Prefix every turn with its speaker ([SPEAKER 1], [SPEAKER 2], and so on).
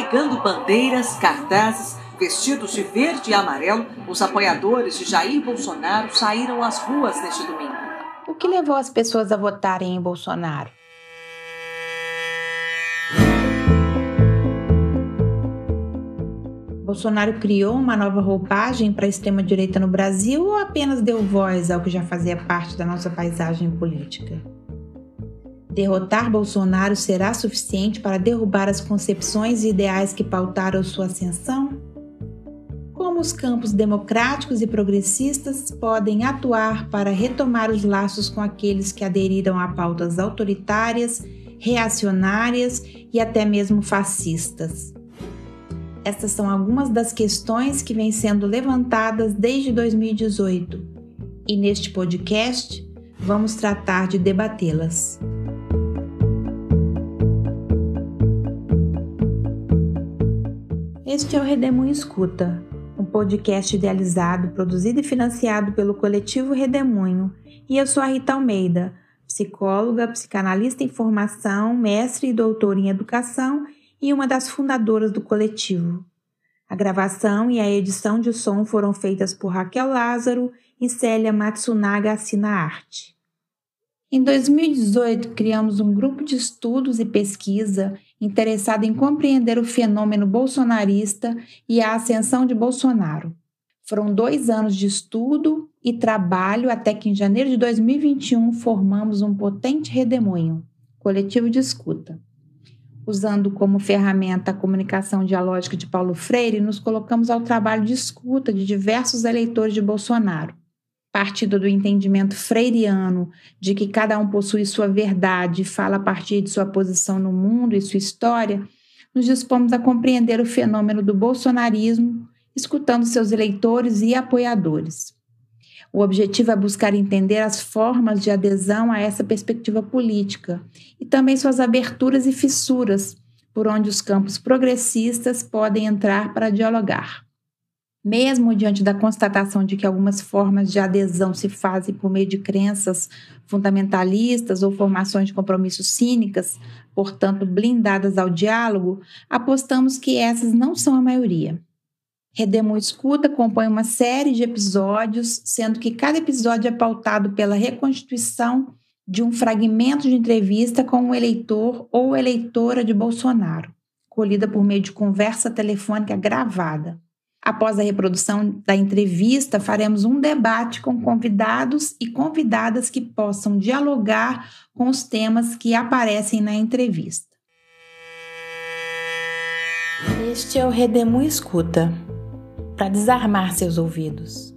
[SPEAKER 1] carregando bandeiras, cartazes, vestidos de verde e amarelo, os apoiadores de Jair Bolsonaro saíram às ruas neste domingo.
[SPEAKER 2] O que levou as pessoas a votarem em Bolsonaro? Bolsonaro criou uma nova roupagem para a extrema-direita no Brasil ou apenas deu voz ao que já fazia parte da nossa paisagem política? Derrotar Bolsonaro será suficiente para derrubar as concepções e ideais que pautaram sua ascensão? Como os campos democráticos e progressistas podem atuar para retomar os laços com aqueles que aderiram a pautas autoritárias, reacionárias e até mesmo fascistas? Estas são algumas das questões que vêm sendo levantadas desde 2018 e neste podcast vamos tratar de debatê-las. Este é o Redemoinho Escuta, um podcast idealizado, produzido e financiado pelo coletivo Redemoinho. E eu sou a Rita Almeida, psicóloga, psicanalista em formação, mestre e doutora em educação e uma das fundadoras do coletivo. A gravação e a edição de som foram feitas por Raquel Lázaro e Célia Matsunaga Assina Arte. Em 2018, criamos um grupo de estudos e pesquisa interessado em compreender o fenômeno bolsonarista e a ascensão de Bolsonaro. Foram dois anos de estudo e trabalho até que, em janeiro de 2021, formamos um potente redemoinho, coletivo de escuta usando como ferramenta a comunicação dialógica de Paulo Freire, nos colocamos ao trabalho de escuta de diversos eleitores de Bolsonaro. Partindo do entendimento freiriano de que cada um possui sua verdade e fala a partir de sua posição no mundo e sua história, nos dispomos a compreender o fenômeno do bolsonarismo, escutando seus eleitores e apoiadores. O objetivo é buscar entender as formas de adesão a essa perspectiva política e também suas aberturas e fissuras, por onde os campos progressistas podem entrar para dialogar. Mesmo diante da constatação de que algumas formas de adesão se fazem por meio de crenças fundamentalistas ou formações de compromisso cínicas, portanto blindadas ao diálogo, apostamos que essas não são a maioria. Redemo Escuta compõe uma série de episódios, sendo que cada episódio é pautado pela reconstituição de um fragmento de entrevista com um eleitor ou eleitora de Bolsonaro, colhida por meio de conversa telefônica gravada. Após a reprodução da entrevista, faremos um debate com convidados e convidadas que possam dialogar com os temas que aparecem na entrevista. Este é o Redemu Escuta para desarmar seus ouvidos.